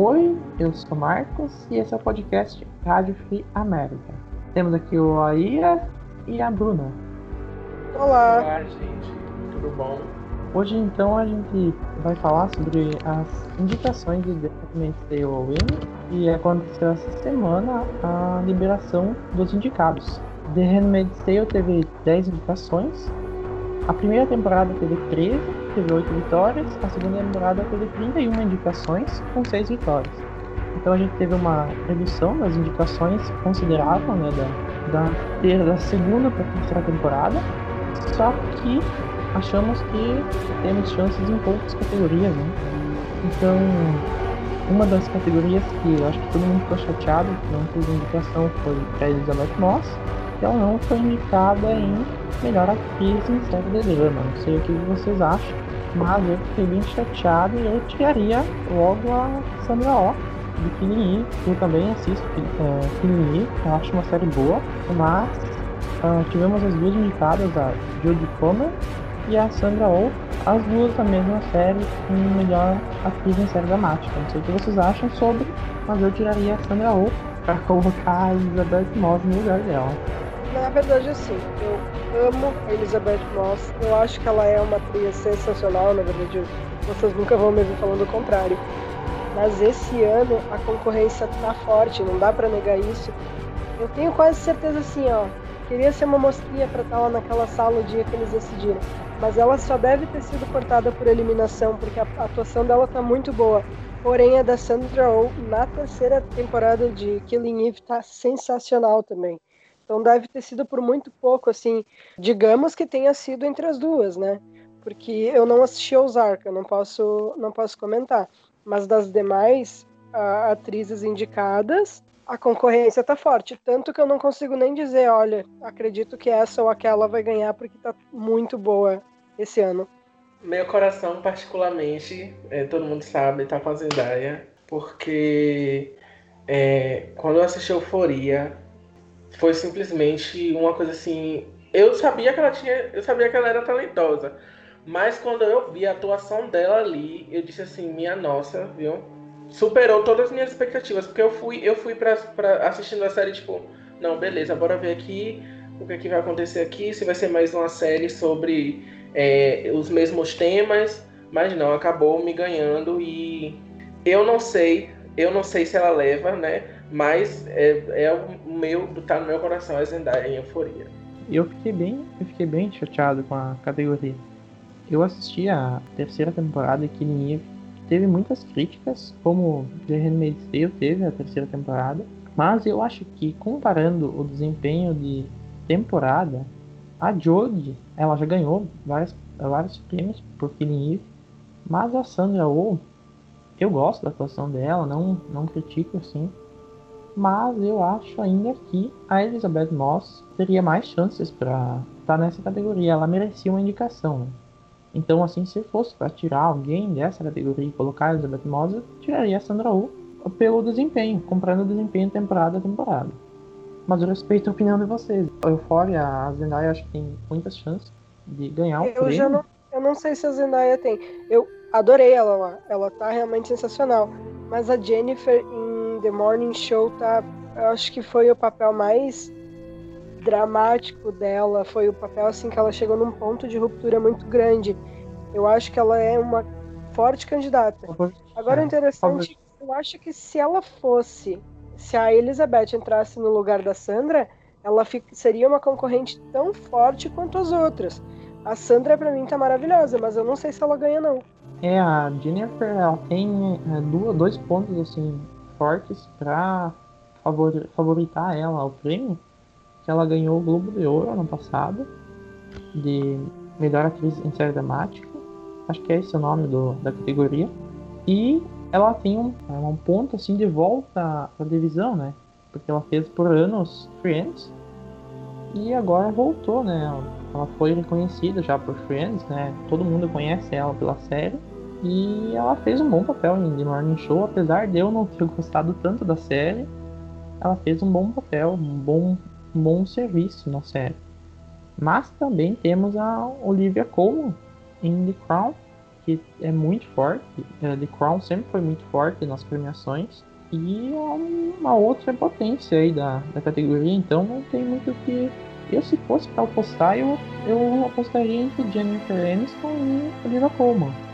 Oi, eu sou Marcos e esse é o podcast Rádio Free América. Temos aqui o Aira e a Bruna. Olá! Olá, gente, tudo bom? Hoje, então, a gente vai falar sobre as indicações de The Handmaid's Tale Win e aconteceu essa semana a liberação dos indicados. The Handmaid's Tale teve 10 indicações, a primeira temporada teve 13, teve 8 vitórias, a segunda temporada teve 31 indicações, com 6 vitórias. Então a gente teve uma redução das indicações considerável, né, da, da, da segunda para a terceira temporada, só que achamos que temos chances em poucas categorias, né? Então, uma das categorias que eu acho que todo mundo ficou chateado que não teve indicação foi a Elizabeth Moss, que ela não foi indicada em melhor atriz em série de drama. Não sei o que vocês acham, mas eu fiquei bem chateado e eu tiraria logo a Sandra Oh de Killing. Eu também assisto é, Killing eu acho uma série boa, mas uh, tivemos as duas indicadas, a Jodie Comer e a Sandra Oh, as duas da mesma série em melhor atriz em série dramática. Não sei o que vocês acham sobre, mas eu tiraria a Sandra Oh para colocar a Elizabeth Moss no lugar dela. Na verdade, assim, eu amo a Elizabeth Moss. Eu acho que ela é uma atriz sensacional. Na verdade, vocês nunca vão me ver falando o contrário. Mas esse ano a concorrência tá forte, não dá para negar isso. Eu tenho quase certeza assim, ó. Queria ser uma mosquinha para estar lá naquela sala o dia que eles decidiram. Mas ela só deve ter sido cortada por eliminação, porque a atuação dela tá muito boa. Porém, a da Sandra Oh na terceira temporada de Killing Eve tá sensacional também. Então deve ter sido por muito pouco, assim, digamos que tenha sido entre as duas, né? Porque eu não assisti Ozark, eu não posso, não posso comentar. Mas das demais atrizes indicadas, a concorrência tá forte. Tanto que eu não consigo nem dizer, olha, acredito que essa ou aquela vai ganhar porque tá muito boa esse ano. Meu coração, particularmente, é, todo mundo sabe, tá com a Zendaya, porque é, quando eu assisti Euforia, foi simplesmente uma coisa assim. Eu sabia que ela tinha. Eu sabia que ela era talentosa. Mas quando eu vi a atuação dela ali, eu disse assim, minha nossa, viu? Superou todas as minhas expectativas. Porque eu fui, eu fui pra assistindo a série, tipo, não, beleza, bora ver aqui o que, é que vai acontecer aqui, se vai ser mais uma série sobre é, os mesmos temas. Mas não, acabou me ganhando e eu não sei, eu não sei se ela leva, né? Mas é, é o meu, tá no meu coração a Zendaya em euforia. Eu fiquei bem, eu fiquei bem chateado com a categoria. Eu assisti a terceira temporada e que teve muitas críticas, como The Handmaid's Tale teve a terceira temporada, mas eu acho que comparando o desempenho de temporada, a Jodie, ela já ganhou vários, vários prêmios por Killing Eve, mas a Sandra Oh, eu gosto da atuação dela, não, não critico assim, mas eu acho ainda que a Elizabeth Moss teria mais chances para estar tá nessa categoria. Ela merecia uma indicação. Né? Então, assim, se fosse para tirar alguém dessa categoria e colocar a Elizabeth Moss, eu tiraria a Sandra Oh pelo desempenho, comprando o desempenho temporada a temporada. Mas eu respeito a opinião de vocês. A Euphoria, a Zendaya, acho que tem muitas chances de ganhar o eu prêmio. Já não, eu não sei se a Zendaya tem. Eu adorei ela lá. Ela tá realmente sensacional. Mas a Jennifer em The Morning Show tá. Eu acho que foi o papel mais dramático dela. Foi o papel assim que ela chegou num ponto de ruptura muito grande. Eu acho que ela é uma forte candidata. Agora o interessante, eu acho que se ela fosse, se a Elizabeth entrasse no lugar da Sandra, ela seria uma concorrente tão forte quanto as outras. A Sandra para mim tá maravilhosa, mas eu não sei se ela ganha não. É, a Jennifer ela tem é, dois pontos assim fortes para favor, favoritar ela ao prêmio, que ela ganhou o Globo de Ouro ano passado, de melhor atriz em série dramática, acho que é esse o nome do, da categoria, e ela tem um, é um ponto assim de volta à televisão, né? Porque ela fez por anos Friends e agora voltou, né? Ela foi reconhecida já por Friends, né? Todo mundo conhece ela pela série. E ela fez um bom papel em The Morning Show, apesar de eu não ter gostado tanto da série. Ela fez um bom papel, um bom, um bom serviço na série. Mas também temos a Olivia Colman em The Crown, que é muito forte. Uh, The Crown sempre foi muito forte nas premiações. E é uma outra potência aí da, da categoria, então não tem muito o que. Eu, se fosse para apostar, eu, eu apostaria entre Jennifer Aniston e Olivia Colman.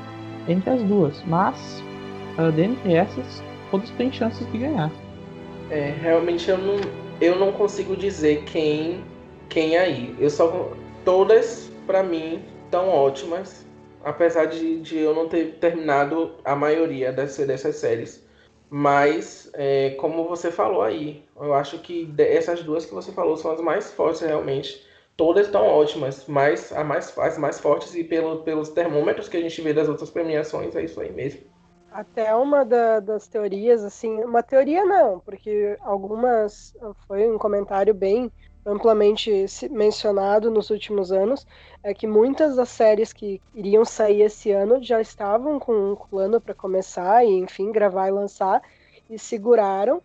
Entre as duas. Mas, uh, dentre essas, todos têm chances de ganhar. É, realmente eu não, eu não consigo dizer quem, quem aí. Eu só. Todas, para mim, tão ótimas. Apesar de, de eu não ter terminado a maioria dessas, dessas séries. Mas, é, como você falou aí, eu acho que essas duas que você falou são as mais fortes realmente. Todas estão ótimas, mas a mais, as mais fortes e pelo, pelos termômetros que a gente vê das outras premiações, é isso aí mesmo. Até uma da, das teorias, assim, uma teoria não, porque algumas foi um comentário bem amplamente mencionado nos últimos anos, é que muitas das séries que iriam sair esse ano já estavam com um plano para começar e, enfim, gravar e lançar, e seguraram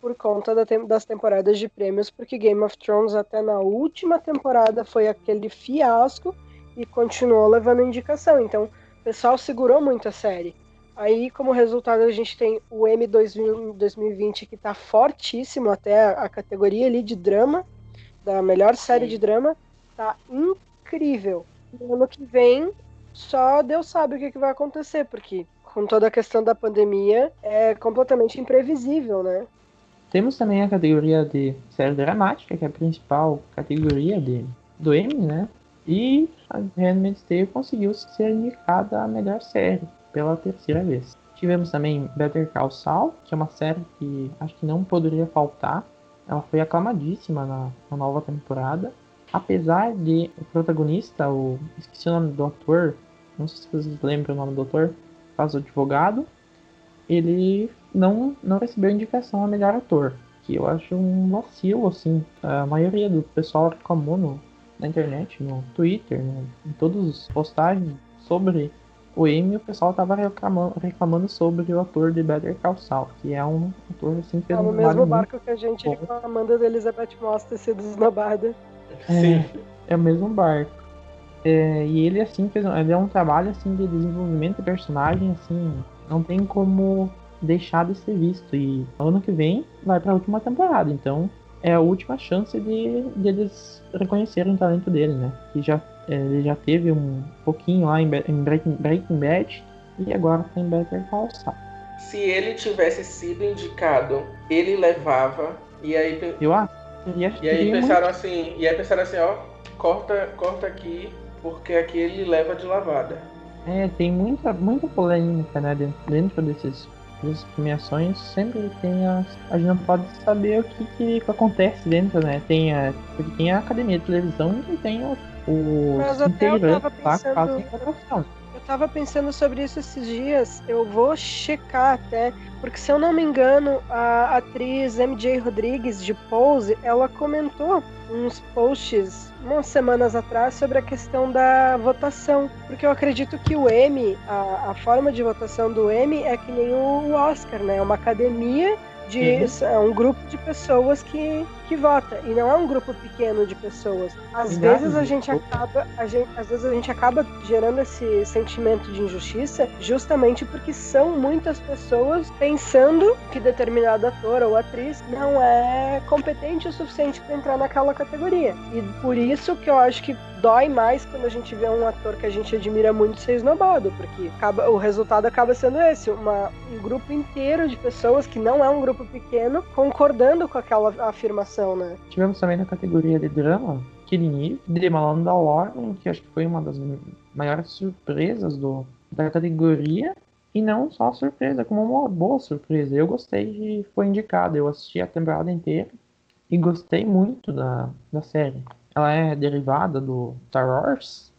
por conta da te das temporadas de prêmios, porque Game of Thrones até na última temporada foi aquele fiasco e continuou levando indicação. Então, o pessoal segurou muito a série. Aí, como resultado, a gente tem o M 2020 que está fortíssimo até a categoria ali de drama, da melhor série Sim. de drama, tá incrível. No ano que vem, só Deus sabe o que, que vai acontecer, porque com toda a questão da pandemia é completamente imprevisível, né? Temos também a categoria de série dramática, que é a principal categoria de, do Emmy, né? E a Handmaid's Tale conseguiu ser indicada a melhor série pela terceira vez. Tivemos também Better Call Saul, que é uma série que acho que não poderia faltar ela foi aclamadíssima na, na nova temporada. Apesar de o protagonista, o esqueci o nome do ator, não sei se vocês lembram o nome do ator, faz o advogado, ele não, não recebeu indicação a melhor ator, que eu acho um vacilo, assim. A maioria do pessoal reclamou no, na internet, no Twitter, no, em todas as postagens sobre o Emmy, o pessoal tava reclamando, reclamando sobre o ator de Better Call Saul, que é um ator assim que é no mesmo barco que a gente bom. reclamando da Elizabeth Moss ter sido esnobada. É, é o mesmo barco. É, e ele assim fez ele é um trabalho assim de desenvolvimento de personagem assim, não tem como deixar de ser visto e ano que vem vai para a última temporada, então é a última chance de, de eles reconhecerem o talento dele, né? Que já é, ele já teve um pouquinho lá em, Breaking, Breaking Bad e agora tá em Better Call Saul. Se ele tivesse sido indicado, ele levava e aí eu acho. E aí pensaram muito... assim, e aí pensaram assim, ó, corta, corta aqui porque aqui ele leva de lavada. É, tem muita, muita polêmica, né, dentro, dentro desses das premiações sempre tem a. A gente não pode saber o que, que, que acontece dentro, né? Tem a. Porque tem a academia de televisão e tem o, os integrantes lá que fazem votação. Eu tava pensando sobre isso esses dias. Eu vou checar até. Porque se eu não me engano, a atriz MJ Rodrigues de Pose, ela comentou uns posts umas semanas atrás sobre a questão da votação. Porque eu acredito que o M, a, a forma de votação do M é que nem o Oscar, né? É uma academia de uhum. é um grupo de pessoas que, que vota e não é um grupo pequeno de pessoas. Às vezes a gente acaba, a gente, às vezes a gente acaba gerando esse sentimento de injustiça justamente porque são muitas pessoas pensando que determinado ator ou atriz não é competente o suficiente para entrar naquela categoria. E por isso que eu acho que dói mais quando a gente vê um ator que a gente admira muito ser esnobado, porque acaba, o resultado acaba sendo esse, uma, um grupo inteiro de pessoas que não é um grupo pequeno concordando com aquela afirmação, né? Tivemos também na categoria de drama Eve, de Mandalorian, que acho que foi uma das maiores surpresas do, da categoria. E não só surpresa, como uma boa surpresa. Eu gostei de foi indicado, eu assisti a temporada inteira e gostei muito da, da série ela é derivada do Star Wars.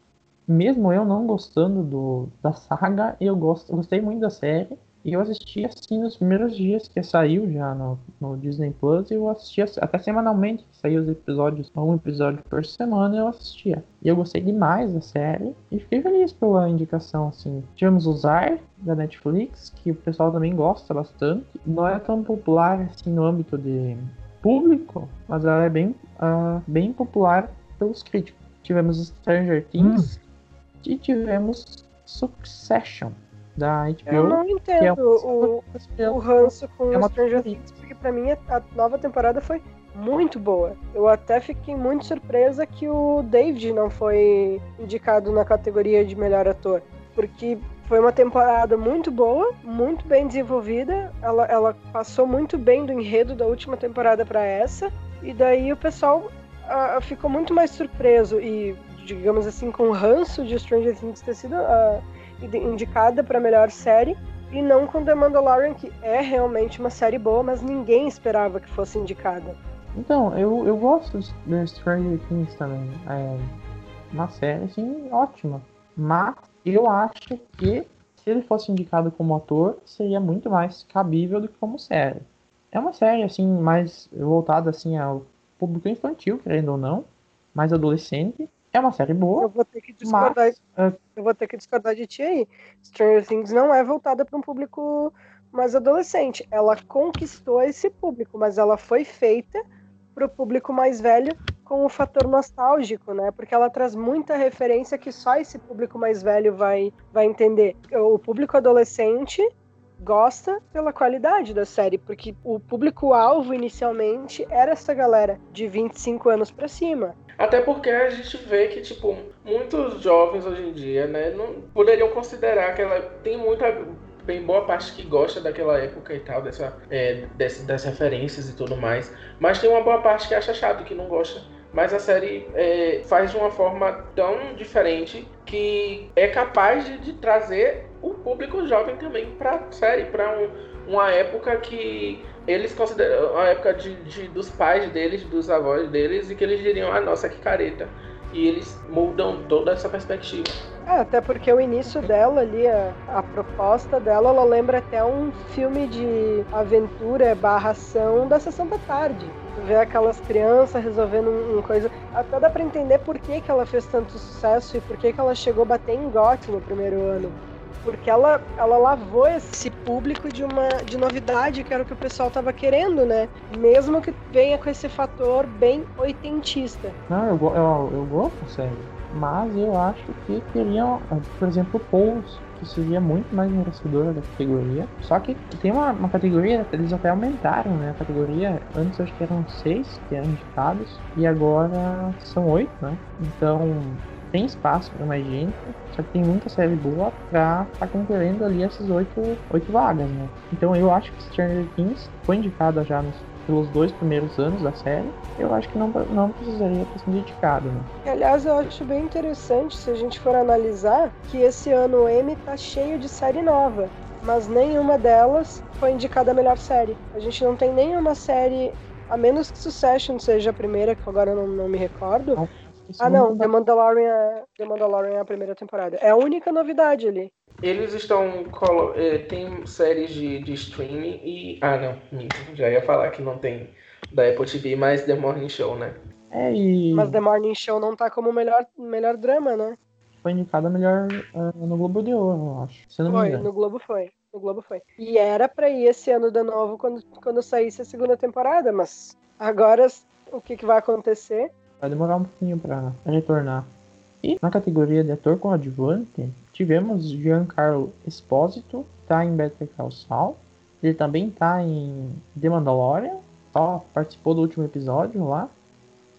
Mesmo eu não gostando do, da saga, eu gosto, gostei muito da série. E eu assisti assim nos primeiros dias que saiu já no, no Disney Plus. Eu assistia até semanalmente, que saiu os episódios, um episódio por semana eu assistia. E eu gostei demais da série e fiquei feliz pela indicação. Assim. Tivemos o Zar da Netflix, que o pessoal também gosta bastante. Não é tão popular assim no âmbito de público, mas ela é bem, uh, bem popular pelos críticos. Tivemos Stranger Things hum. e tivemos Succession, da HBO. Eu não entendo é o, o ranço com É uma Stranger. Things, porque pra mim a nova temporada foi muito boa. Eu até fiquei muito surpresa que o David não foi indicado na categoria de melhor ator, porque foi uma temporada muito boa, muito bem desenvolvida. Ela, ela passou muito bem do enredo da última temporada pra essa, e daí o pessoal ah, ficou muito mais surpreso e, digamos assim, com o ranço de Stranger Things ter sido inde- indicada pra melhor série. E não com The Mandalorian, que é realmente uma série boa, mas ninguém esperava que fosse indicada. Então, eu, eu gosto de Stranger Things também. É uma série, assim, ótima. Mas eu acho que se ele fosse indicado como ator, seria muito mais cabível do que como série. É uma série, assim, mais voltada, assim, ao público infantil, querendo ou não. Mais adolescente. É uma série Eu boa, vou ter que discordar, mas... é, eu vou ter que discordar de ti aí. Stranger Things não é voltada para um público mais adolescente. Ela conquistou esse público, mas ela foi feita para o público mais velho com o fator nostálgico, né? Porque ela traz muita referência que só esse público mais velho vai, vai entender. O público adolescente gosta pela qualidade da série, porque o público-alvo inicialmente era essa galera de 25 anos para cima. Até porque a gente vê que, tipo, muitos jovens hoje em dia, né, não poderiam considerar que ela tem muita. Bem boa parte que gosta daquela época e tal, dessa, é, desse- das referências e tudo mais. Mas tem uma boa parte que acha chato, que não gosta. Mas a série é, faz de uma forma tão diferente que é capaz de, de trazer o público jovem também pra série, pra um, uma época que eles consideram a época de, de- dos pais deles, dos avós deles, e que eles diriam, ah, nossa, que careta. E eles mudam toda essa perspectiva. É, até porque o início dela ali, a, a proposta dela, ela lembra até um filme de aventura barra ação da sessão da tarde. Vê aquelas crianças resolvendo um, um coisa. Até dá pra entender por que, que ela fez tanto sucesso e por que, que ela chegou a bater em GOT no primeiro ano. Porque ela, ela lavou esse público de uma de novidade, que era o que o pessoal tava querendo, né? Mesmo que venha com esse fator bem oitentista. Não, eu, eu, eu gosto da série. Mas eu acho que teriam, por exemplo, Pose, que muito mais merecedora da categoria. Só que tem uma, uma categoria, eles até aumentaram, né? A categoria, antes acho que eram seis que eram indicados, e agora são oito, né? Então tem espaço para mais gente, só que tem muita série boa pra estar concorrendo ali essas oito, oito vagas, né? Então eu acho que Stranger Things foi indicada já nos, pelos dois primeiros anos da série. Eu acho que não, não precisaria ter sido indicado, né? Aliás, eu acho bem interessante se a gente for analisar que esse ano o M tá cheio de série nova, mas nenhuma delas foi indicada a melhor série. A gente não tem nenhuma série, a menos que Succession seja a primeira, que agora eu não, não me recordo. Esse Ah, não, mundo The Mandalorian, é- The Mandalorian é a primeira temporada. É a única novidade ali. Eles estão. colo- eh, tem séries de, de streaming e. Ah, não, minto. Já ia falar que não tem da Apple TV, mas The Morning Show, né? É, e Mas The Morning Show não tá como melhor, melhor drama, né? foi indicada melhor ah, no Globo de Ouro, eu acho. Se não me Foi, engano. no Globo foi. No Globo foi. E era pra ir esse ano de novo quando, quando saísse a segunda temporada, mas agora o que, que vai acontecer? Vai demorar um pouquinho pra retornar. E na categoria de ator coadjuvante, tivemos Giancarlo Esposito, tá em Better Call Saul. Ele também tá em The Mandalorian, só participou do último episódio lá.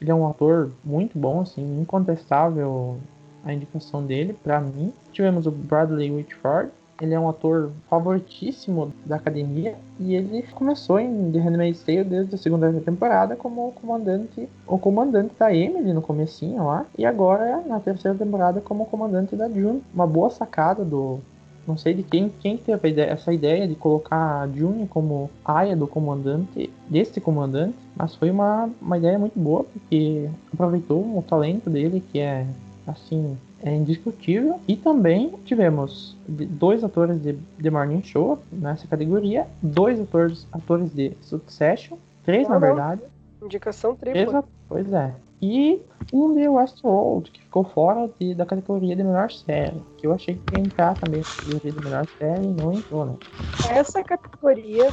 Ele é um ator muito bom, assim, incontestável a indicação dele pra mim. Tivemos o Bradley Whitford, ele é um ator favoritíssimo da academia e ele começou em The Handmaid's Tale desde a segunda temporada como o comandante, o comandante da Emily no comecinho lá e agora na terceira temporada como comandante da June. Uma boa sacada do não sei de quem, quem teve ideia- essa ideia de colocar a June como aia do comandante, deste comandante, mas foi uma, uma ideia muito boa, porque aproveitou o talento dele, que é, assim, é indiscutível. E também tivemos dois atores de The Morning Show nessa categoria, dois atores, atores de Succession, três na Não, não. verdade, Indicação três, tripla. pois é. E um de Westworld, que ficou fora de- da categoria de melhor série, que eu achei que ia entrar também na categoria de melhor série e não entrou, né? Essa categoria,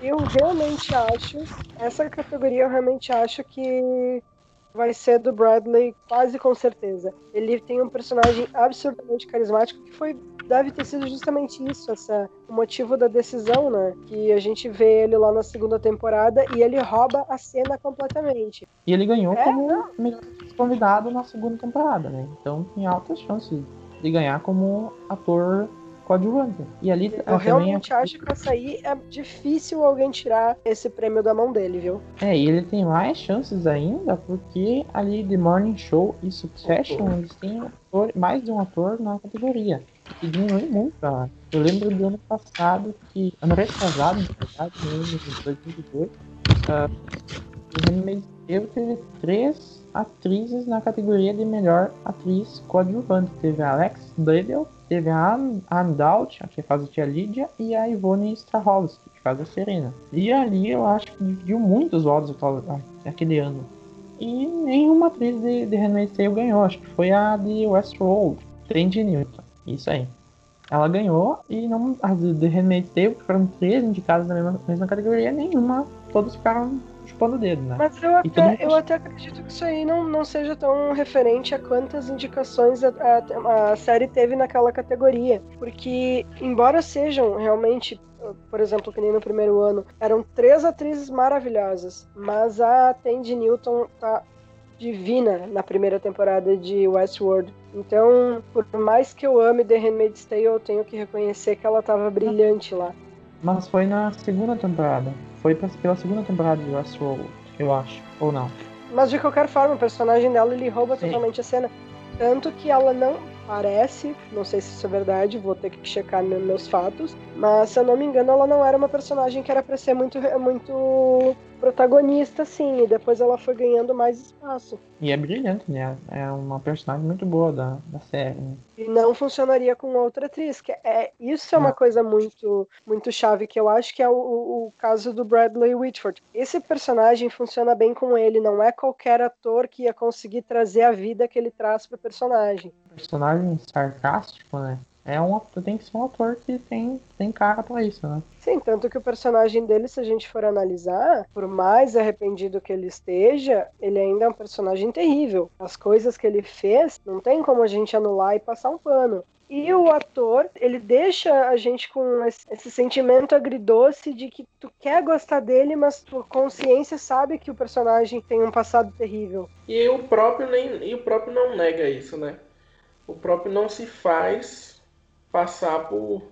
eu realmente acho, essa categoria eu realmente acho que vai ser do Bradley, quase com certeza. Ele tem um personagem absurdamente carismático que foi deve ter sido justamente isso, essa, o motivo da decisão, né? Que a gente vê ele lá na segunda temporada e ele rouba a cena completamente. E ele ganhou é? como melhor convidado na segunda temporada, né? Então tem altas chances de ganhar como ator coadjuvante. E ali eu realmente é... acho que essa aí é difícil alguém tirar esse prêmio da mão dele, viu? É, e ele tem mais chances ainda, porque ali The Morning Show e Succession, eles têm ator, mais de um ator na categoria. E diminui muito, cara. Eu lembro do ano passado que, ano retrasado, na verdade, no ano de 2018, uh, o Handmaid's Tale teve três atrizes na categoria de melhor atriz coadjuvante. Teve a Alex Bledel, teve a Anne Dowd, que faz a tia Lídia, e a Ivone Strahovski, que faz a Serena. E ali eu acho que dividiu muitos votos aquele ano. E nenhuma atriz de, de Handmaid's Tale ganhou, acho que foi a de Westworld, Tandy Newton. Isso aí. Ela ganhou e não as de Handmaid's Tale, que foram três indicadas na mesma, mesma categoria, nenhuma, todos ficaram chupando o dedo, né? Mas eu até, eu até acredito que isso aí não, não seja tão referente a quantas indicações a, a, a série teve naquela categoria. Porque, embora sejam realmente por exemplo, que nem no primeiro ano, eram três atrizes maravilhosas, mas a Tandy Newton tá divina na primeira temporada de Westworld. Então, por mais que eu ame The Handmaid's Tale, eu tenho que reconhecer que ela tava brilhante lá. Mas foi na segunda temporada. Foi pela segunda temporada de Westworld, eu acho. Ou não. Mas de qualquer forma, o personagem dela ele rouba Sim. totalmente a cena. Tanto que ela não parece, não sei se isso é verdade, vou ter que checar meus fatos, mas se eu não me engano, ela não era uma personagem que era para ser muito, muito protagonista, sim, e depois ela foi ganhando mais espaço. E é brilhante, né? É uma personagem muito boa da, da série. Né? E não funcionaria com outra atriz, que é isso é uma coisa muito muito chave que eu acho que é o, o, caso do Bradley Whitford. Esse personagem funciona bem com ele, não é qualquer ator que ia conseguir trazer a vida que ele traz para o personagem. Personagem sarcástico, né? É um tem que ser um ator que tem, tem cara pra isso, né? Sim, tanto que o personagem dele, se a gente for analisar, por mais arrependido que ele esteja, ele ainda é um personagem terrível. As coisas que ele fez, não tem como a gente anular e passar um pano. E o ator, ele deixa a gente com esse, esse, sentimento agridoce de que tu quer gostar dele, mas tua consciência sabe que o personagem tem um passado terrível. E o próprio nem, e o próprio não nega isso, né? O próprio não se faz passar por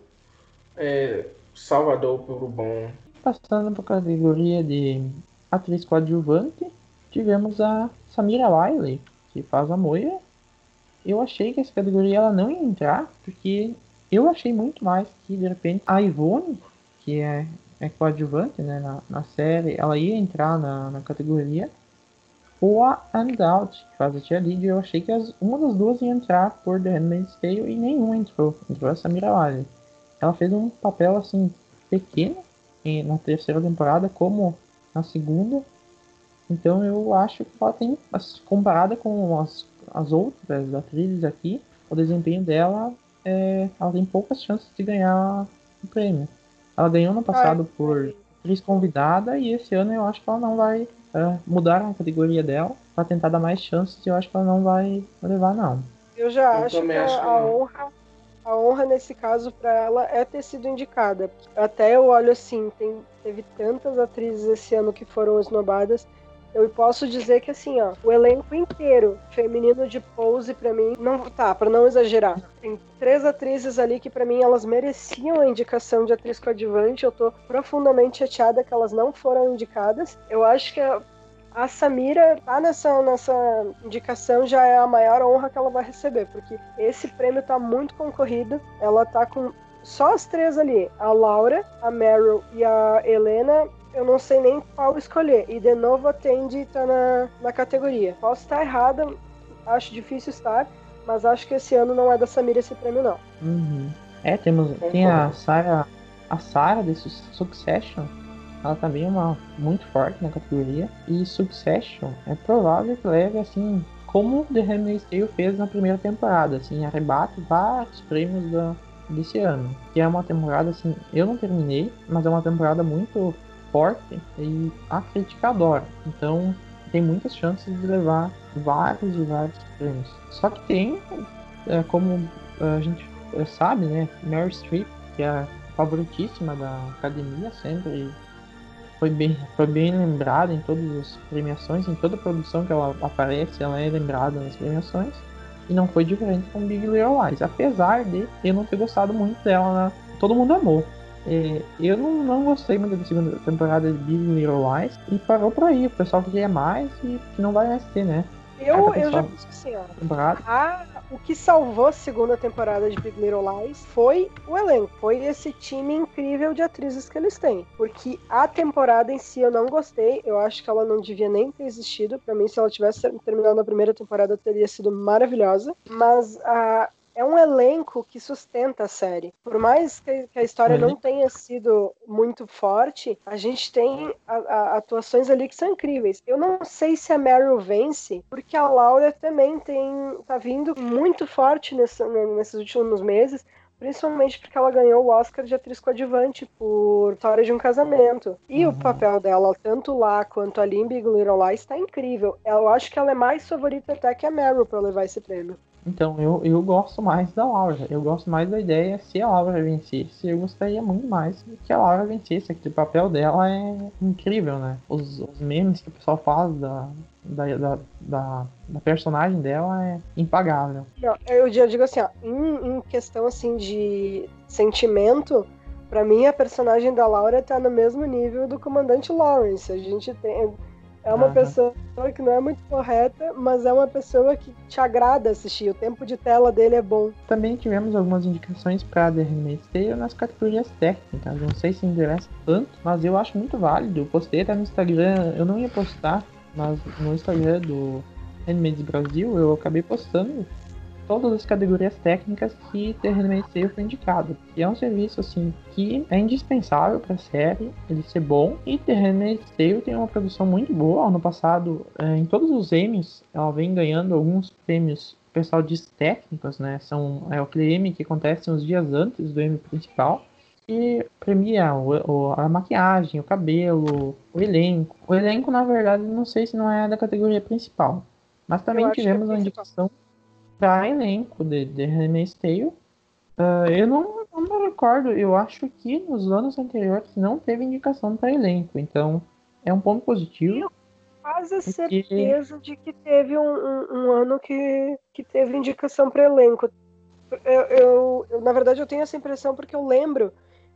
é, Salvador pelo bom. Passando para a categoria de atriz coadjuvante, tivemos a Samira Wiley, que faz a Moira. Eu achei que essa categoria ela não ia entrar, porque eu achei muito mais que de repente a Ivone, que é, é coadjuvante né, na, na série, ela ia entrar na, na categoria ou a Undoubted, que faz a tia Lydia. Eu achei que as, uma das duas ia entrar por The Handmaid's Tale e nenhuma entrou. Entrou a Samira Wiley. Ela fez um papel assim pequeno na terceira temporada, como na segunda. Então eu acho que ela tem, comparada com as, as outras atrizes aqui, o desempenho dela, é, ela tem poucas chances de ganhar o prêmio. Ela ganhou no passado por atriz convidada e esse ano eu acho que ela não vai uh, mudaram a categoria dela para tentar dar mais chances e eu acho que ela não vai levar, não. Eu já eu acho que acho a, a honra, a honra nesse caso para ela é ter sido indicada. Até eu olho assim, tem, teve tantas atrizes esse ano que foram esnobadas. Eu posso dizer que assim, ó, o elenco inteiro feminino de pose para mim não tá, para não exagerar. Tem três atrizes ali que para mim elas mereciam a indicação de atriz coadjuvante. Eu tô profundamente chateada que elas não foram indicadas. Eu acho que a Samira tá nessa, nessa indicação já é a maior honra que ela vai receber, porque esse prêmio tá muito concorrido. Ela tá com só as três ali, a Laura, a Meryl e a Helena, eu não sei nem qual escolher. E de novo a Tandy tá na, na categoria. Posso estar errada, acho difícil estar, mas acho que esse ano não é da Samira esse prêmio, não. Uhum. É, temos, tem a Sarah, a Sarah desse Succession, ela também é uma, muito forte na categoria. E Succession é provável que leve, assim, como The Handmaid's Tale fez na primeira temporada, assim, arrebate vários prêmios da, desse ano. Que é uma temporada, assim, eu não terminei, mas é uma temporada muito forte e a crítica adora. Então, tem muitas chances de levar vários e vários prêmios. Só que tem, é, como a gente sabe, né, Mary Streep, que é a favoritíssima da academia sempre foi bem, foi bem lembrada em todas as premiações, em toda produção que ela aparece, ela é lembrada nas premiações. E não foi diferente com Big Little Lies, apesar de eu não ter gostado muito dela, né? todo mundo amou. É, eu não, não gostei muito da segunda temporada de Big Little Lies e parou por aí. O pessoal queria mais e não vai mais ter, né? Eu, eu já penso assim, ó. A, o que salvou a segunda temporada de Big Little Lies foi o elenco. Foi esse time incrível de atrizes que eles têm. Porque a temporada em si eu não gostei. Eu acho que ela não devia nem ter existido. Para mim, se ela tivesse terminado a primeira temporada, teria sido maravilhosa. Mas a, é um elenco que sustenta a série. Por mais que, a história não tenha sido muito forte, a gente tem a, a, atuações ali que são incríveis. Eu não sei se a Meryl vence, porque a Laura também tem tá vindo muito forte nessa, nesses últimos meses. Principalmente porque ela ganhou o Oscar de atriz coadjuvante por História de um Casamento. E uhum. o papel dela, tanto lá quanto ali em Big Little Lies, está incrível. Eu acho que ela é mais favorita até que a Meryl para levar esse prêmio. Então, eu, eu gosto mais da Laura. Eu gosto mais da ideia se a Laura vencesse. Eu gostaria muito mais que a Laura vencesse. Aquele papel dela é incrível, né? Os, os memes que o pessoal faz da, da, da, da, da personagem dela é impagável. Não, eu já digo assim, ó, em, em questão assim de sentimento, para mim a personagem da Laura tá no mesmo nível do comandante Lawrence. A gente tem é uma uhum. pessoa que não é muito correta, mas é uma pessoa que te agrada assistir. O tempo de tela dele é bom. Também tivemos algumas indicações para The Handmaid's Tale nas categorias técnicas. Não sei se interessa tanto, mas eu acho muito válido. Eu postei até no Instagram, eu não ia postar, mas no Instagram do Handmaid's Brasil eu acabei postando todas as categorias técnicas que The Handmaid's Tale foi indicado. E é um serviço assim que é indispensável para a série ele ser bom. E The Handmaid's Tale tem uma produção muito boa. Ano passado, é, em todos os Emmys, ela vem ganhando alguns prêmios o pessoal diz técnicos, né? São é aquele Emmy que acontece uns dias antes do Emmy principal e premia o, o, a maquiagem, o cabelo, o elenco. O elenco, na verdade, não sei se não é da categoria principal. Mas também tivemos é a indicação para elenco de, de Handmaid's Tale. Uh, eu não, não me recordo, eu acho que nos anos anteriores não teve indicação para elenco, então é um ponto positivo. Eu quase porque... certeza de que teve um, um, um, ano que, que teve indicação para elenco. Eu, eu, eu, na verdade, eu tenho essa impressão porque eu lembro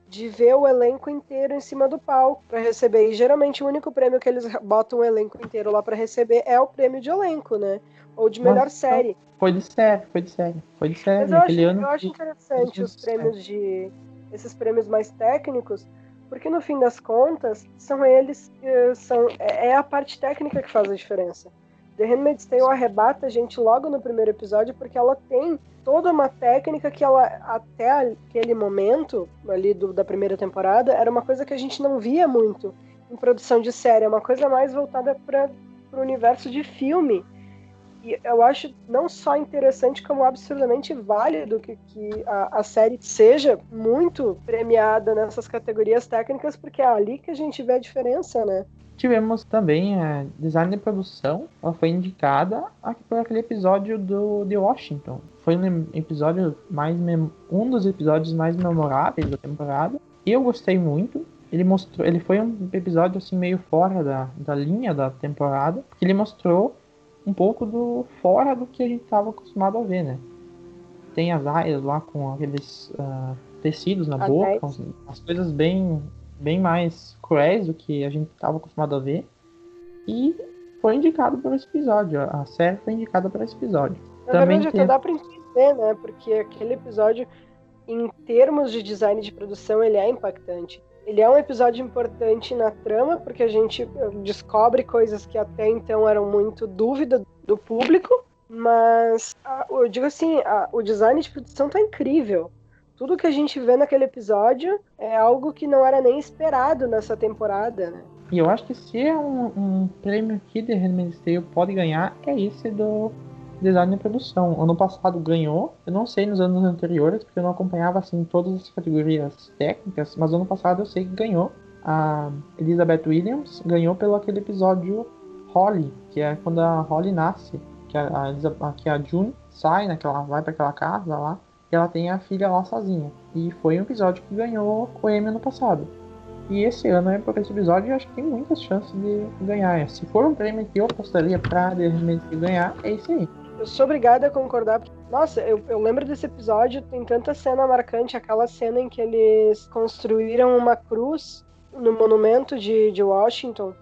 de ver o elenco inteiro em cima do palco para receber. E geralmente o único prêmio que eles botam o elenco inteiro lá para receber é o prêmio de elenco, né? Ou de melhor Mas, série. Foi de série, foi de série. Foi de série. Mas eu acho, eu acho interessante os prêmios de. esses prêmios mais técnicos, porque no fim das contas, são eles. São, é, é a parte técnica que faz a diferença. The Handmaid's Tale arrebata a gente logo no primeiro episódio porque ela tem toda uma técnica que ela, até aquele momento, ali do, da primeira temporada, era uma coisa que a gente não via muito em produção de série, é uma coisa mais voltada para o universo de filme. E eu acho não só interessante, como absurdamente válido que, que a, a, série seja muito premiada nessas categorias técnicas, porque é ali que a gente vê a diferença, né? Tivemos também a é, design de produção, ela foi indicada por aquele episódio do The Washington. Foi um episódio mais um dos episódios mais memoráveis da temporada. Eu gostei muito. Ele mostrou, ele foi um episódio assim meio fora da, da linha da temporada, porque ele mostrou um pouco do fora do que a gente estava acostumado a ver, né? Tem as aias lá com aqueles uh, tecidos na boca, as coisas bem, bem mais cruéis do que a gente estava acostumado a ver. E foi indicado por esse episódio. A série foi indicada para esse episódio. Na Também verdade, tem... até dá para entender, né? Porque aquele episódio, em termos de design de produção, ele é impactante. Ele é um episódio importante na trama, porque a gente eh, descobre coisas que até então eram muito dúvida do público, mas eu digo assim, a, o design de produção tá incrível. Tudo que a gente vê naquele episódio é algo que não era nem esperado nessa temporada, né? E eu acho que se é um, um prêmio que The Handmaid's Tale pode ganhar, é esse do design e produção. Ano passado ganhou, eu não sei nos anos anteriores, porque eu não acompanhava assim todas as categorias técnicas, mas ano passado eu sei que ganhou. A Elizabeth Williams ganhou pelo aquele episódio Holly, que é quando a Holly nasce, que a, a, que a June sai, né, que ela vai para aquela casa lá, ela tem a filha lá sozinha. E foi um episódio que ganhou o Emmy ano passado. E esse ano, é por esse episódio, eu acho que tem muitas chances de ganhar. Se for um prêmio que eu apostaria pra de repente ganhar, é esse aí. Eu sou obrigada a concordar. Nossa, eu, eu lembro desse episódio, tem tanta cena marcante, aquela cena em que eles construíram uma cruz no monumento de, de Washington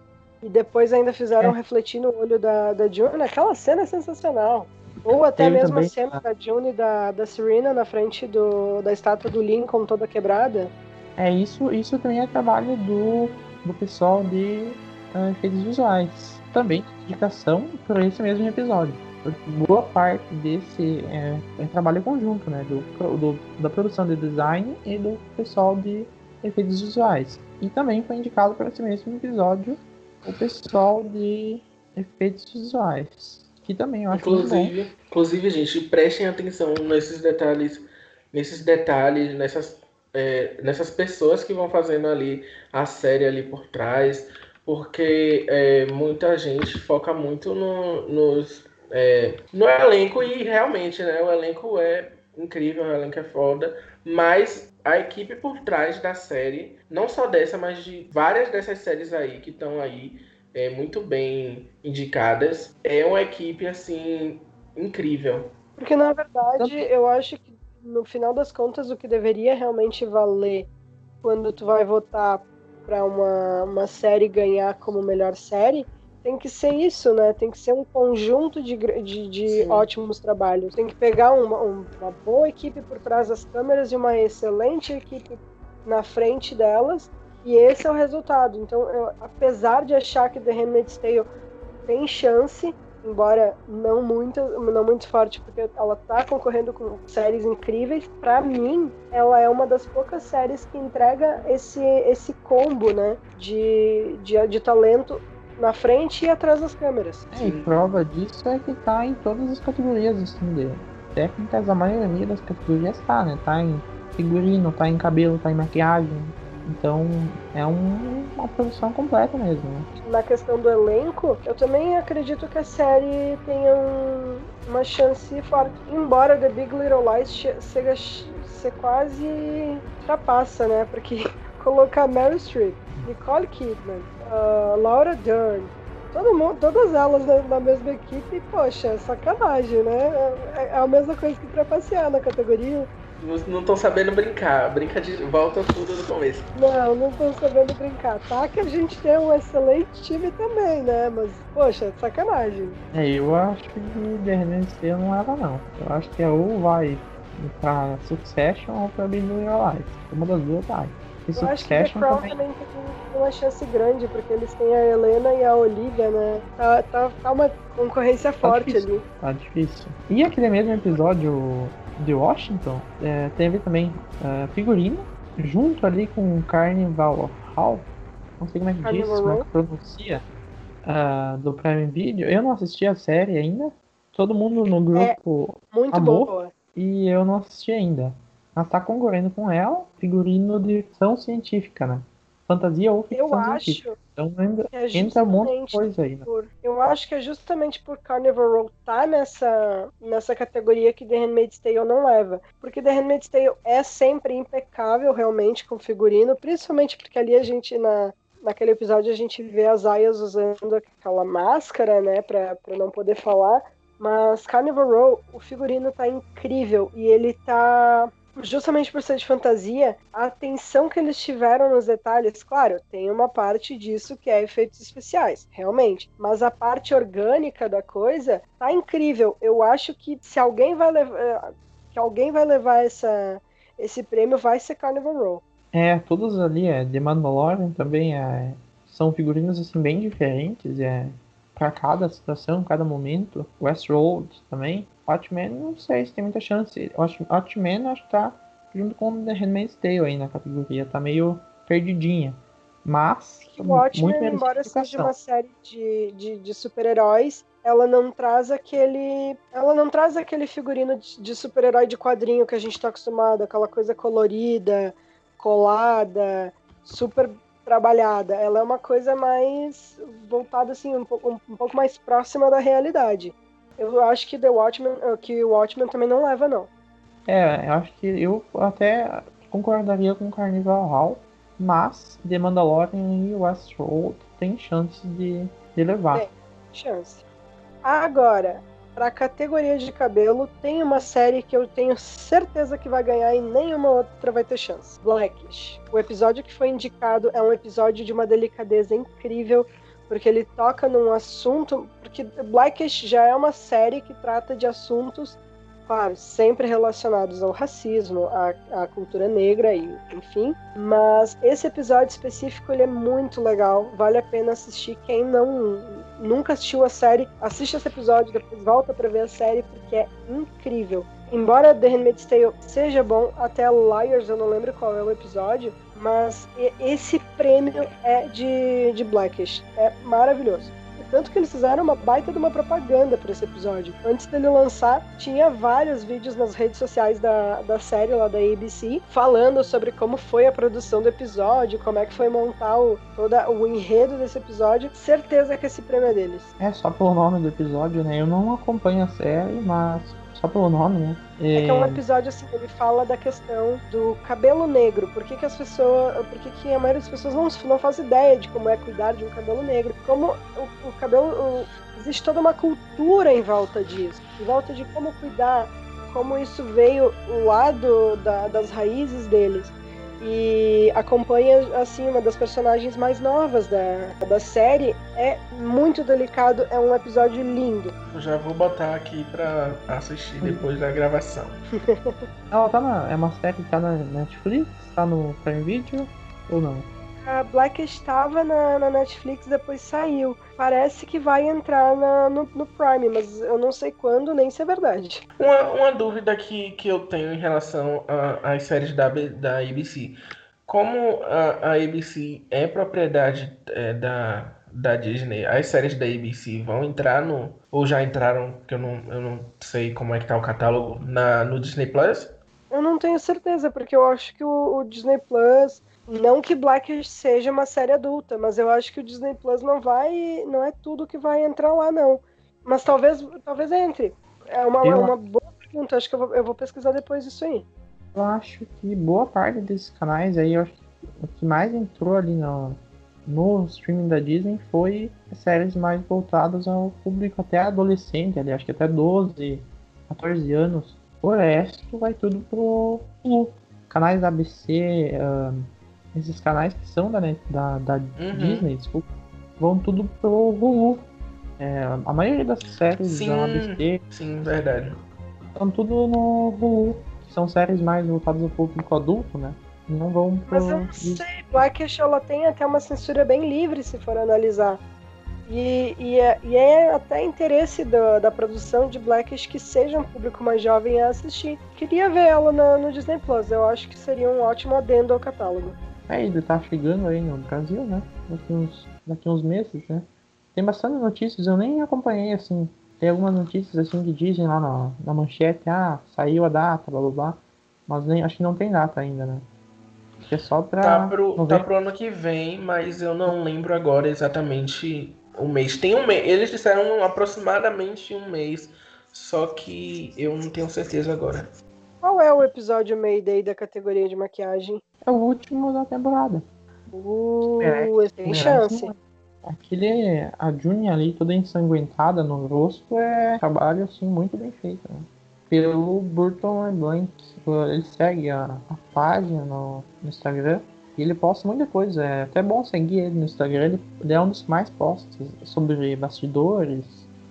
e depois ainda fizeram é. refletir no olho da, da June. Aquela cena é sensacional. Ou até Teve mesmo também, a cena da June e da, da Serena na frente do, da estátua do Lincoln toda quebrada. É, isso, isso também é trabalho do, do pessoal de uh, efeitos visuais. Também indicação por esse mesmo episódio. Boa parte desse é, é trabalho conjunto, né? Do, do, da produção de design e do pessoal de efeitos visuais. E também foi indicado para esse mesmo episódio o pessoal de efeitos visuais. Que também eu acho inclusive, Inclusive, gente, prestem atenção nesses detalhes, nesses detalhes, nessas é, nessas pessoas que vão fazendo ali a série ali por trás, porque é, muita gente foca muito no, nos, é, no elenco e realmente, né, o elenco é incrível, o elenco é foda, mas a equipe por trás da série, não só dessa, mas de várias dessas séries aí que estão aí é, muito bem indicadas, é uma equipe assim incrível. Porque na verdade eu acho que no final das contas, o que deveria realmente valer quando tu vai votar para uma, uma série ganhar como melhor série tem que ser isso, né? Tem que ser um conjunto de, de, de ótimos trabalhos. Tem que pegar uma, uma boa equipe por trás das câmeras e uma excelente equipe na frente delas. E esse é o resultado. Então, eu, apesar de achar que The Handmaid's Tale tem chance, embora não muito, não muito forte, porque ela tá concorrendo com séries incríveis. Para mim, ela é uma das poucas séries que entrega esse, esse combo, né, de, de, de talento na frente e atrás das câmeras. É, e prova disso é que tá em todas as categorias assim dele. Técnicas, a maioria das categorias tá, né? Tá em figurino, tá em cabelo, tá em maquiagem, então é um, uma produção completa mesmo. Na questão do elenco, eu também acredito que a série tenha um, uma chance forte. Embora The Big Little Lies seja ser quase trapassa, né? Porque colocar Mary Streep, Nicole Kidman, uh, Laura Dern, todo mundo, todas elas na, na, mesma equipe, poxa, sacanagem, né? É, é a mesma coisa que trapacear na categoria não estão sabendo brincar. Brinca de volta tudo no começo. Não, não estão sabendo brincar. Tá que a gente tem um excelente time também, né? Mas, poxa, sacanagem. É, eu acho que Handmaid's não leva, não. Eu acho que é ou vai pra Succession ou pra Big Little Lies. Uma das duas vai. E eu acho que The Crown também... também tem uma chance grande, porque eles têm a Helena e a Olivia, né? Tá, tá, tá uma concorrência tá forte difícil. ali. Tá difícil. E aquele mesmo episódio de Washington, é, teve também uh, figurino, junto ali com Carnival of Hall, não sei como é que diz, como é que pronuncia, uh, do Prime Video. Eu não assisti a série ainda, todo mundo no grupo é muito amou, boa. e eu não assisti ainda. Mas tá concorrendo com ela, figurino de ficção científica, né? Fantasia ou ficção eu científica. Acho então ainda é entra um monte de coisa aí. Né? Por, eu acho que é justamente por Carnival Row tá nessa, nessa categoria que The Handmaid's Tale não leva. Porque The Handmaid's Tale é sempre impecável realmente com figurino, principalmente porque ali a gente na, naquele episódio a gente vê as aias usando aquela máscara, né, pra, pra não poder falar. Mas Carnival Row, o figurino tá incrível e ele tá justamente por ser de fantasia, a atenção que eles tiveram nos detalhes, claro, tem uma parte disso que é efeitos especiais, realmente, mas a parte orgânica da coisa tá incrível. Eu acho que se alguém vai levar eh, que alguém vai levar essa esse prêmio vai ser Carnival Row. É, todos ali é The Mandalorian também é são figurinos assim bem diferentes, é para cada situação, cada momento. Westworld também. Watchmen, não sei se tem muita chance. Watchmen acho que tá junto com The Handmaid's Tale aí na categoria. Tá meio perdidinha. Mas. O Watchmen, embora seja uma série de, de, de super-heróis, ela não traz aquele. Ela não traz aquele figurino de, de super-herói de quadrinho que a gente tá acostumado, aquela coisa colorida, colada, super trabalhada. Ela é uma coisa mais voltada assim, um pouco, um pouco mais próxima da realidade. Eu acho que The Watchmen, eh, que o Watchmen também não leva não. É, eu acho que eu até concordaria com Carnival Hall, mas The Mandalorian e Westworld tem chance de, de levar. Tem chance. Agora, para categoria de cabelo, tem uma série que eu tenho certeza que vai ganhar e nenhuma outra vai ter chance. Blackish. O episódio que foi indicado é um episódio de uma delicadeza incrível, porque ele toca num assunto. Porque Blackish já é uma série que trata de assuntos claro, sempre relacionados ao racismo, à, à, cultura negra e enfim. Mas esse episódio específico ele é muito legal, vale a pena assistir. Quem não nunca assistiu a série, assiste esse episódio, depois volta para ver a série porque é incrível. Embora The Handmaid's Tale seja bom, até Liars eu não lembro qual é o episódio, mas esse prêmio é de, de Blackish. É maravilhoso. Tanto que eles fizeram uma baita de uma propaganda para esse episódio. Antes dele lançar, tinha vários vídeos nas redes sociais da, da série lá da ABC falando sobre como foi a produção do episódio, como é que foi montar o, o enredo desse episódio. Certeza que esse prêmio é deles. É, só pelo nome do episódio, né? Eu não acompanho a série, mas só pelo nome, né? É... é que é um episódio assim, ele fala da questão do cabelo negro. Por que, que as pessoas. Por que, que a maioria das pessoas não, não faz ideia de como é cuidar de um cabelo negro? Como o, o cabelo. O, existe toda uma cultura em volta disso. Em volta de como cuidar, como isso veio lá do, da, das raízes deles e acompanha assim uma das personagens mais novas da, da série. É muito delicado, é um episódio lindo. Eu já vou botar aqui pra assistir depois da gravação. Ela tá na. É uma série que tá na Netflix? Tá no Prime Video ou não? A Black estava na, na, Netflix, depois saiu. Parece que vai entrar na, no, no, Prime, mas eu não sei quando, nem se é verdade. Uma, uma dúvida que, que eu tenho em relação às séries da, da ABC. Como a, a ABC é propriedade é, da, da Disney, as séries da ABC vão entrar no. Ou já entraram, que eu não, eu não sei como é que tá o catálogo, na, no Disney Plus? Eu não tenho certeza, porque eu acho que o, o Disney Plus não que Black seja uma série adulta, mas eu acho que o Disney Plus não vai, não é tudo que vai entrar lá não. Mas talvez, talvez entre. É uma, eu... uma boa pergunta. Acho que eu vou, eu vou pesquisar depois isso aí. Eu acho que boa parte desses canais aí, eu acho que o que mais entrou ali no, no streaming da Disney foi séries mais voltadas ao público até adolescente, ali, acho que até 12, 14 anos. O resto vai tudo pro, pro canais ABC, esses canais que são da, da, da uhum. Disney, desculpa, vão tudo pro Hulu. É, a maioria das séries sim, da ABC sim, verdade. estão tudo no Hulu, que são séries mais voltadas ao público adulto, né? Não vão pro. Mas eu não sei, Blackish ela tem até uma censura bem livre se for analisar. E, e, é, e é até interesse da, da produção de Blackish que seja um público mais jovem a assistir. Queria ver ela no, no Disney Plus, eu acho que seria um ótimo adendo ao catálogo. É, ele tá chegando aí no Brasil, né? Daqui uns, daqui uns meses, né? Tem bastante notícias, eu nem acompanhei, assim. Tem algumas notícias, assim, que dizem lá na, na manchete, ah, saiu a data, blá blá blá. Mas nem, acho que não tem data ainda, né? Acho que é só pra... Tá pro, tá pro ano que vem, mas eu não lembro agora exatamente o mês. Tem um mês, eles disseram aproximadamente um mês, só que eu não tenho certeza agora. Qual é o episódio Mayday da categoria de maquiagem? É o último da temporada. Uh, é, tem chance. Aquele, a Juni ali toda ensanguentada no rosto é trabalho assim muito bem feito. Né? Pelo Burton Blank. Ele segue a, a página no, no, Instagram e ele posta muita coisa. É até bom seguir ele no Instagram. Ele, ele é um dos mais postos sobre bastidores.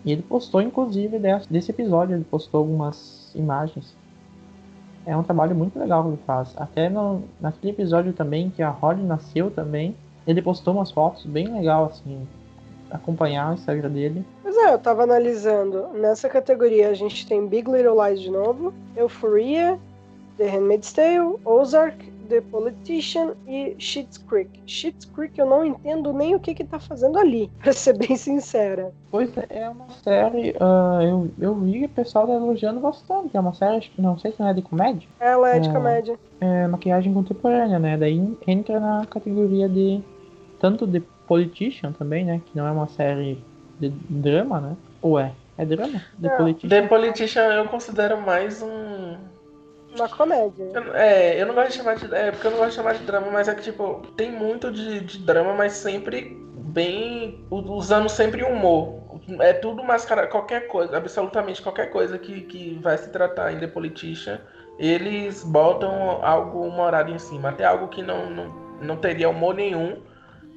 E ele postou, inclusive, desse, desse episódio, ele postou algumas imagens é um trabalho muito legal que ele faz. Até no, naquele episódio também que a Holly nasceu também, ele postou umas fotos bem legal assim, acompanhar o Instagram dele. Pois é, eu tava analisando. Nessa categoria a gente tem Big Little Lies de novo, Euphoria, The Handmaid's Tale, Ozark, The Politician e Schitt's Creek. Schitt's Creek eu não entendo nem o que que tá fazendo ali, pra ser bem sincera. Pois é, é uma série, uh, eu, eu vi o pessoal tá elogiando bastante. É uma série, acho que não sei se não é de comédia. Ela é, é de comédia. É maquiagem contemporânea, né? Daí entra na categoria de tanto The Politician também, né? Que não é uma série de drama, né? Ou é? É drama? The é. Politician. The Politician eu considero mais um. Uma comédia. é, eu não gosto de chamar de. É, porque eu não gosto de chamar de drama, mas é que, tipo, tem muito de, de drama, mas sempre bem. usando sempre humor. É tudo mascarado. Qualquer coisa, absolutamente qualquer coisa que, que vai se tratar em The Politician, eles botam algo humorado em cima. Até algo que não, não, não teria humor nenhum,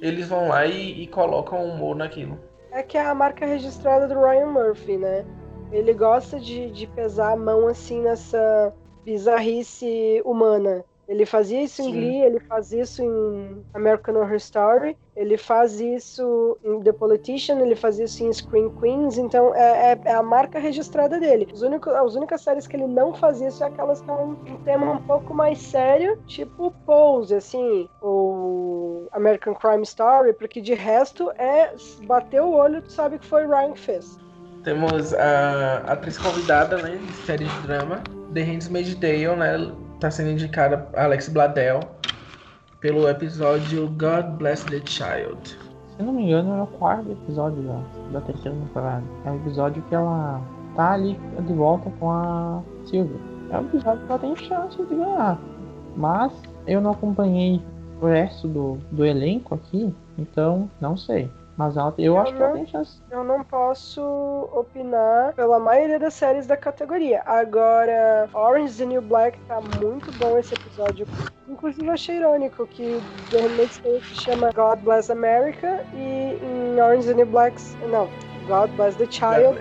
eles vão lá e, e colocam humor naquilo. É que é a marca registrada do Ryan Murphy, né? Ele gosta de, de pesar a mão assim nessa bizarrice humana. Ele fazia isso Sim. em Glee, ele faz isso em American Horror Story, ele faz isso em The Politician, ele faz isso em Screen Queens, então é, é, é a marca registrada dele. Os únicos, as únicas séries que ele não faz isso é aquelas que têm um tema um pouco mais sério, tipo Pose, assim, ou American Crime Story, porque de resto é bater o olho, tu sabe que foi Ryan que fez. Temos a atriz convidada, né, de série de drama, The Handmaid's Tale, né, tá sendo indicada Alex Bladel pelo episódio God Bless the Child. Se não me engano, é o quarto episódio da, da terceira temporada. É o episódio que ela tá ali de volta com a Sylvia. É um episódio que ela tem chance de ganhar. Mas eu não acompanhei o resto do, do elenco aqui, então não sei. Mas ela, eu, eu acho não, que ela tem chance. Eu não posso opinar pela maioria das séries da categoria. Agora, Orange is the New Black tá muito bom esse episódio. Inclusive, eu achei irônico que The Handmaid's Tale se chama God Bless America e em Orange is the New Black... Não, God Bless the Child.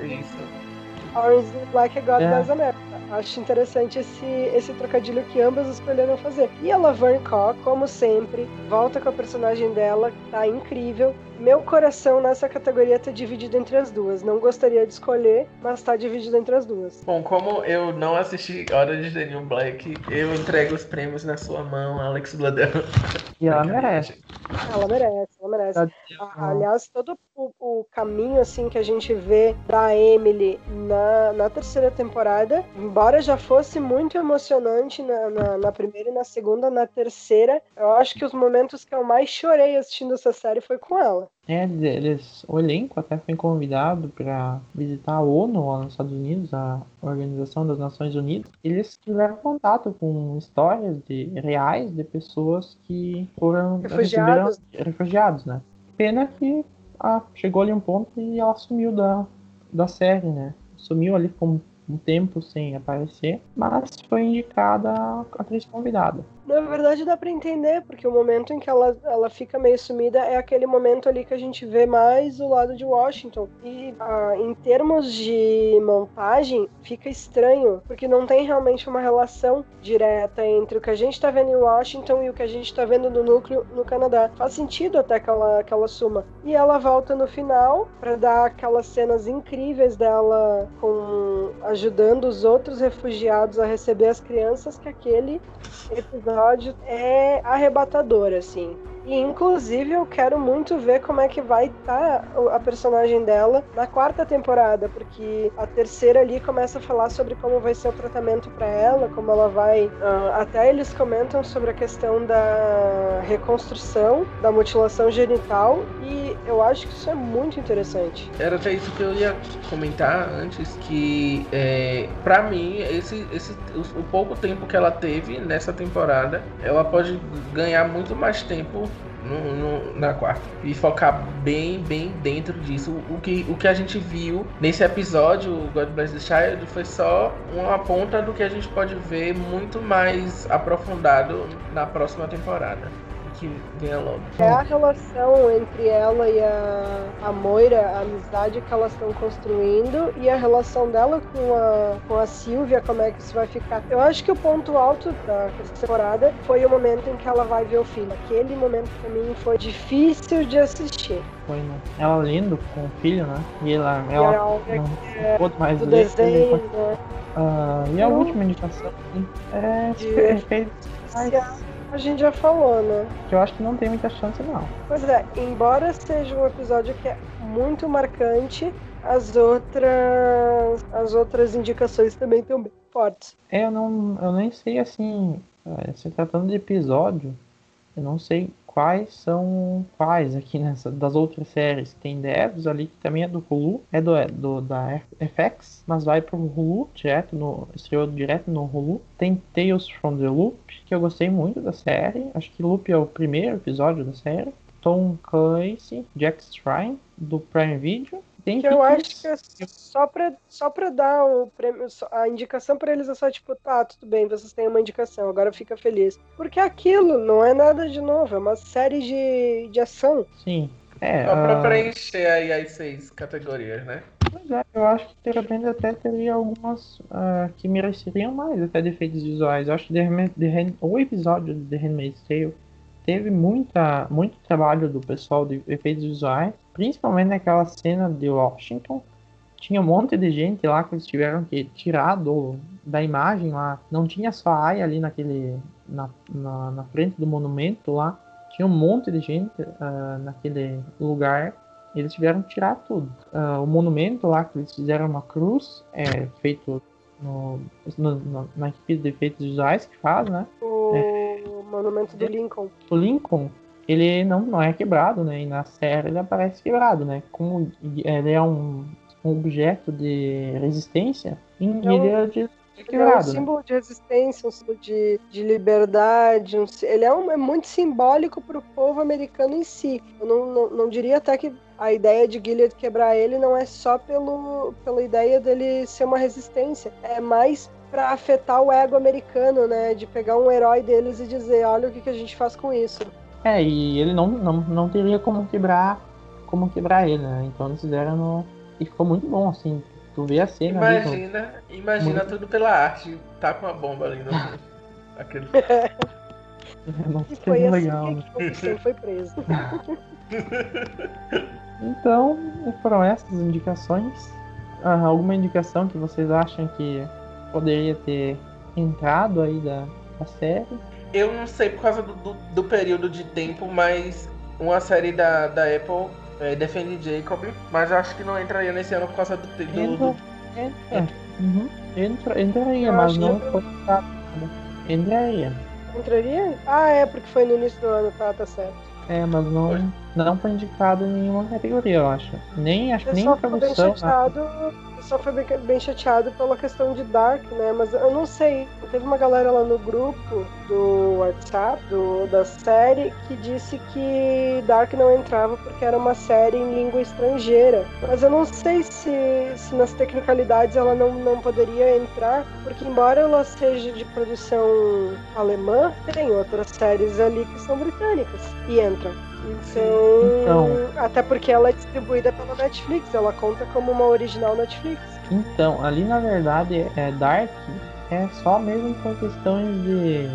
Orange is the New Black é God é. Bless America. Acho interessante esse, esse trocadilho que ambas escolheram fazer. E a Laverne Cox, como sempre, volta com a personagem dela, tá incrível. Meu coração nessa categoria tá dividido entre as duas. Não gostaria de escolher, mas tá dividido entre as duas. Bom, como eu não assisti Hora de Daniel Black, eu entrego os prêmios na sua mão, Alex Bladel. E ela merece. Ela merece, ela merece. Aliás, todo o, o, caminho assim que a gente vê da Emily na, na terceira temporada, embora já fosse muito emocionante na, na, na primeira e na segunda, na terceira, eu acho que os momentos que eu mais chorei assistindo essa série foi com ela. É, eles, o elenco até foi convidado para visitar a ONU lá nos Estados Unidos, a Organização das Nações Unidas. Eles tiveram contato com histórias de, reais de pessoas que foram refugiados, refugiados né? Pena que ah, chegou ali um ponto e ela sumiu da, da série, né? Sumiu ali com um tempo sem aparecer, mas foi indicada a atriz convidada. Na verdade dá para entender, porque o momento em que ela, ela fica meio sumida é aquele momento ali que a gente vê mais o lado de Washington. E ah, em termos de montagem, fica estranho, porque não tem realmente uma relação direta entre o que a gente tá vendo em Washington e o que a gente tá vendo no núcleo no Canadá. Faz sentido até que ela, que ela suma. E ela volta no final para dar aquelas cenas incríveis dela com ajudando os outros refugiados a receber as crianças que aquele episódio é arrebatador, assim. E inclusive eu quero muito ver como é que vai estar tá a personagem dela na quarta temporada, porque a terceira ali começa a falar sobre como vai ser o tratamento para ela, como ela vai. Uh, até eles comentam sobre a questão da reconstrução, da mutilação genital, e eu acho que isso é muito interessante. Era até isso que eu ia comentar antes, que é, para mim, esse, esse, o, o pouco tempo que ela teve nessa temporada, ela pode ganhar muito mais tempo no, no, na quarta. E focar bem, bem dentro disso. O que, o que a gente viu nesse episódio, God Bless the Child, foi só uma ponta do que a gente pode ver muito mais aprofundado na próxima temporada que venha logo. É a relação entre ela e a, a Moira, a amizade que elas estão construindo e a relação dela com a, com a Silvia, como é que isso vai ficar. Eu acho que o ponto alto da temporada foi o momento em que ela vai ver o filho. Aquele momento pra mim foi difícil de assistir. Foi, né? Ela lindo com o filho, né? E ela, ela, ela não, é, não mais do desenho, né? Uh, e a última indicação é de efeitos a gente já falou, né? Que eu acho que não tem muita chance, não. Pois é, embora seja um episódio que é muito marcante, as outras as outras indicações também estão bem fortes. É, eu não eu nem sei assim, é, se tratando de episódio, eu não sei quais são quais aqui nessa das outras séries. Tem Devs ali que também é do Hulu, é do, é do da FX, mas vai pro Hulu direto no estreou direto no Hulu. Tem Tales from the Loop, que eu gostei muito da série. Acho que Loop é o primeiro episódio da série. Tom Clancy, Jack Shrine do Prime Video tem que eu acho que é só pra, só pra dar o prêmio, a indicação pra eles é só tipo, tá, tudo bem, vocês têm uma indicação, agora fica feliz. Porque aquilo não é nada de novo, é uma série de, de ação. Sim. É, Só pra uh... preencher aí as seis categorias, né? Pois é, eu acho que repente até teria algumas uh, que mereceriam mais até defeitos visuais. Eu acho que The, The, o episódio de The Handmaid's Tale teve muita, muito trabalho do pessoal de efeitos visuais, principalmente naquela cena de Washington. Tinha um monte de gente lá que eles tiveram que tirar do, da imagem lá. Não tinha só a Aya ali naquele, na, na, na, frente do monumento lá. Tinha um monte de gente uh, naquele lugar. Eles tiveram que tirar tudo. Uh, o monumento lá que eles fizeram uma cruz, é feito no, no, na equipe de efeitos visuais que faz, né? O é, monumento do Lincoln. O Lincoln, ele não, não é quebrado, né? E na série ele aparece quebrado, né? Como ele é um, um objeto de resistência, então, ele é de quebrado. É um né? símbolo né? de resistência, um símbolo de, de liberdade. Um, ele é, um, é muito simbólico para o povo americano em si. Eu não, não, não diria até que a ideia de Gilead quebrar ele não é só pelo, pela ideia dele ser uma resistência, é mais para afetar o ego americano, né? De pegar um herói deles e dizer, olha o que, que a gente faz com isso. É, e ele não, não, não teria como quebrar como quebrar ele, né? Então eles fizeram no... E ficou muito bom, assim. Tu vê a cena. Imagina, ali, imagina muito... tudo pela arte. Tá com uma bomba ali no. Aquele. Não foi assim legal. Que né? foi preso. então, foram essas indicações. Ah, alguma indicação que vocês acham que poderia ter entrado aí da, da série? Eu não sei por causa do, do, do período de tempo, mas uma série da, da Apple é, defende Jacob, mas acho que não entraria nesse ano por causa do. do, entra, do... Entra. Uhum. Entra, entraria, mas não foi. Entraria. Entraria? Ah, é, porque foi no início do ano, tá, tá certo. É, mas não, não foi indicado em nenhuma categoria, eu acho. Nem acho nem em produção. Bem chateado, só foi bem, bem, chateado pela questão de Dark, né? Mas eu não sei. Teve uma galera lá no grupo do WhatsApp, do, da série, que disse que Dark não entrava porque era uma série em língua estrangeira. Mas eu não sei se, se nas tecnicalidades ela não, não poderia entrar, porque embora ela seja de produção alemã, tem outras séries ali que são britânicas e entram. Então, então, até porque ela é distribuída pela Netflix, ela conta como uma original Netflix. Então, ali na verdade é Dark é só mesmo por questões de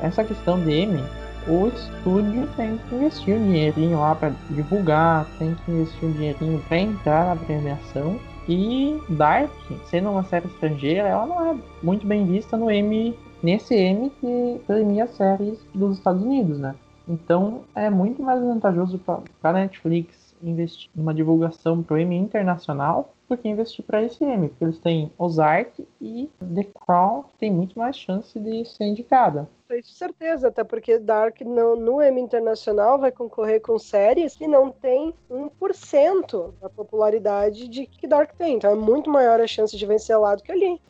essa questão de M, o estúdio tem que investir um dinheirinho lá para divulgar, tem que investir um dinheirinho para entrar na premiação. E Dark, sendo uma série estrangeira, ela não é muito bem vista no M, nesse M que premia séries dos Estados Unidos, né? Então é muito mais vantajoso para a Netflix investir numa divulgação para o M internacional do que investir para esse M, porque eles têm Ozark e The Crown que tem muito mais chance de ser indicada. Isso certeza, até porque Dark no, no M internacional vai concorrer com séries que não tem 1% da popularidade de que Dark tem. Então é muito maior a chance de vencer lá do que ali.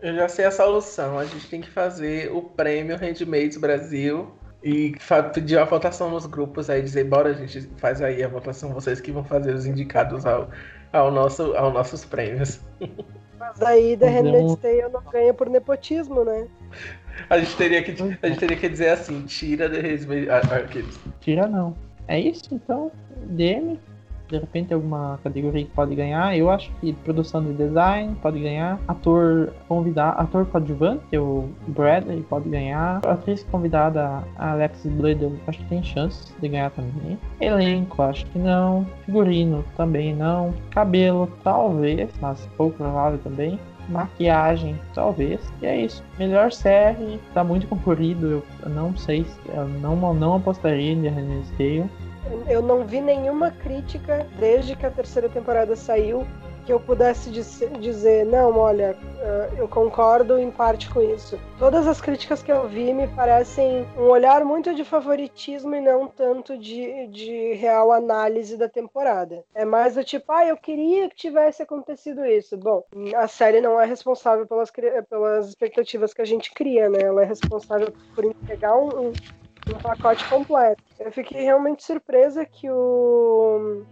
Eu já sei a solução. A gente tem que fazer o prêmio Handmaids Brasil e pedir a votação nos grupos aí, dizer, bora, a gente faz aí a votação, vocês que vão fazer os indicados ao, ao nosso, aos nossos prêmios. Mas aí The Handmaid's Tale não ganha por nepotismo, né? A gente teria que, a gente teria que dizer assim, tira The Handmaid's Tira não. É isso, então, DM, de repente alguma categoria que pode ganhar. Eu acho que produção de design pode ganhar. Ator convidado, ator coadjuvante, o Bradley pode ganhar. Atriz convidada, a Alexis Bledel, acho que tem chance de ganhar também. Elenco, acho que não. Figurino, também não. Cabelo, talvez, mas pouco provável também maquiagem, talvez. E é isso. Melhor série, tá muito concorrido. Eu não sei, eu não, não apostaria em The Handmaid's Tale eu não vi nenhuma crítica desde que a terceira temporada saiu que eu pudesse dizer, não, olha, eh, eu concordo em parte com isso. Todas as críticas que eu vi me parecem um olhar muito de favoritismo e não tanto de, de real análise da temporada. É mais do tipo, ah, eu queria que tivesse acontecido isso. Bom, a série não é responsável pelas, pelas expectativas que a gente cria, né? Ela é responsável por entregar um, um um pacote completo. Eu fiquei realmente surpresa que o,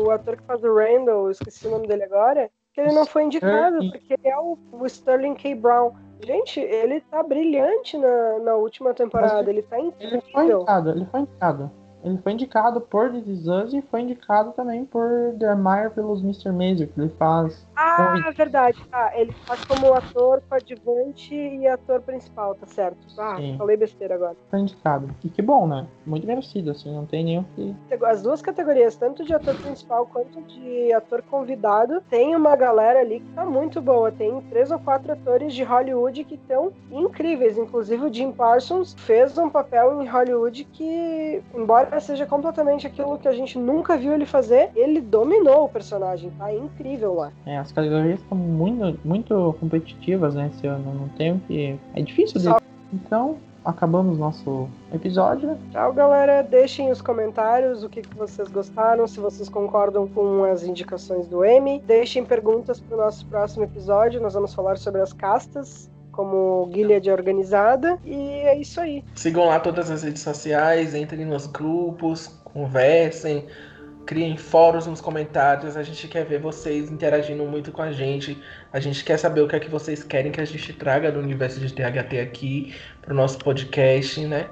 o ator que faz o Randall, esqueci o nome dele agora, que ele não foi indicado, porque ele é o, o Sterling K. Brown. Gente, ele tá brilhante na, na última temporada, ele tá incrível. Ele foi indicado, ele foi indicado. Ele foi indicado por This Is Us e foi indicado também por The Marvelous Mr. Maisel, que ele faz. Ah, é verdade. Tá. Ele faz como ator coadjuvante e ator principal, tá certo. Ah, Sim. falei besteira agora. Foi indicado. E que bom, né? Muito merecido, assim, não tem nenhum que. As duas categorias, tanto de ator principal quanto de ator convidado, tem uma galera ali que tá muito boa. Tem três ou quatro atores de Hollywood que estão incríveis. Inclusive o Jim Parsons fez um papel em Hollywood que, embora seja completamente aquilo que a gente nunca viu ele fazer, ele dominou o personagem, tá incrível lá. É, as categorias estão muito, muito competitivas, né, esse ano, não tem o que... É difícil de... Então, acabamos nosso episódio. Tchau, galera. Deixem os comentários o que, que vocês gostaram, se vocês concordam com as indicações do M. Deixem perguntas para o nosso próximo episódio. Nós vamos falar sobre as castas como Gilead Organizada. E é isso aí. Sigam lá todas as redes sociais, entrem nos grupos, conversem, criem fóruns nos comentários. A gente quer ver vocês interagindo muito com a gente. A gente quer saber o que é que vocês querem que a gente traga do universo de THT aqui para o nosso podcast, né?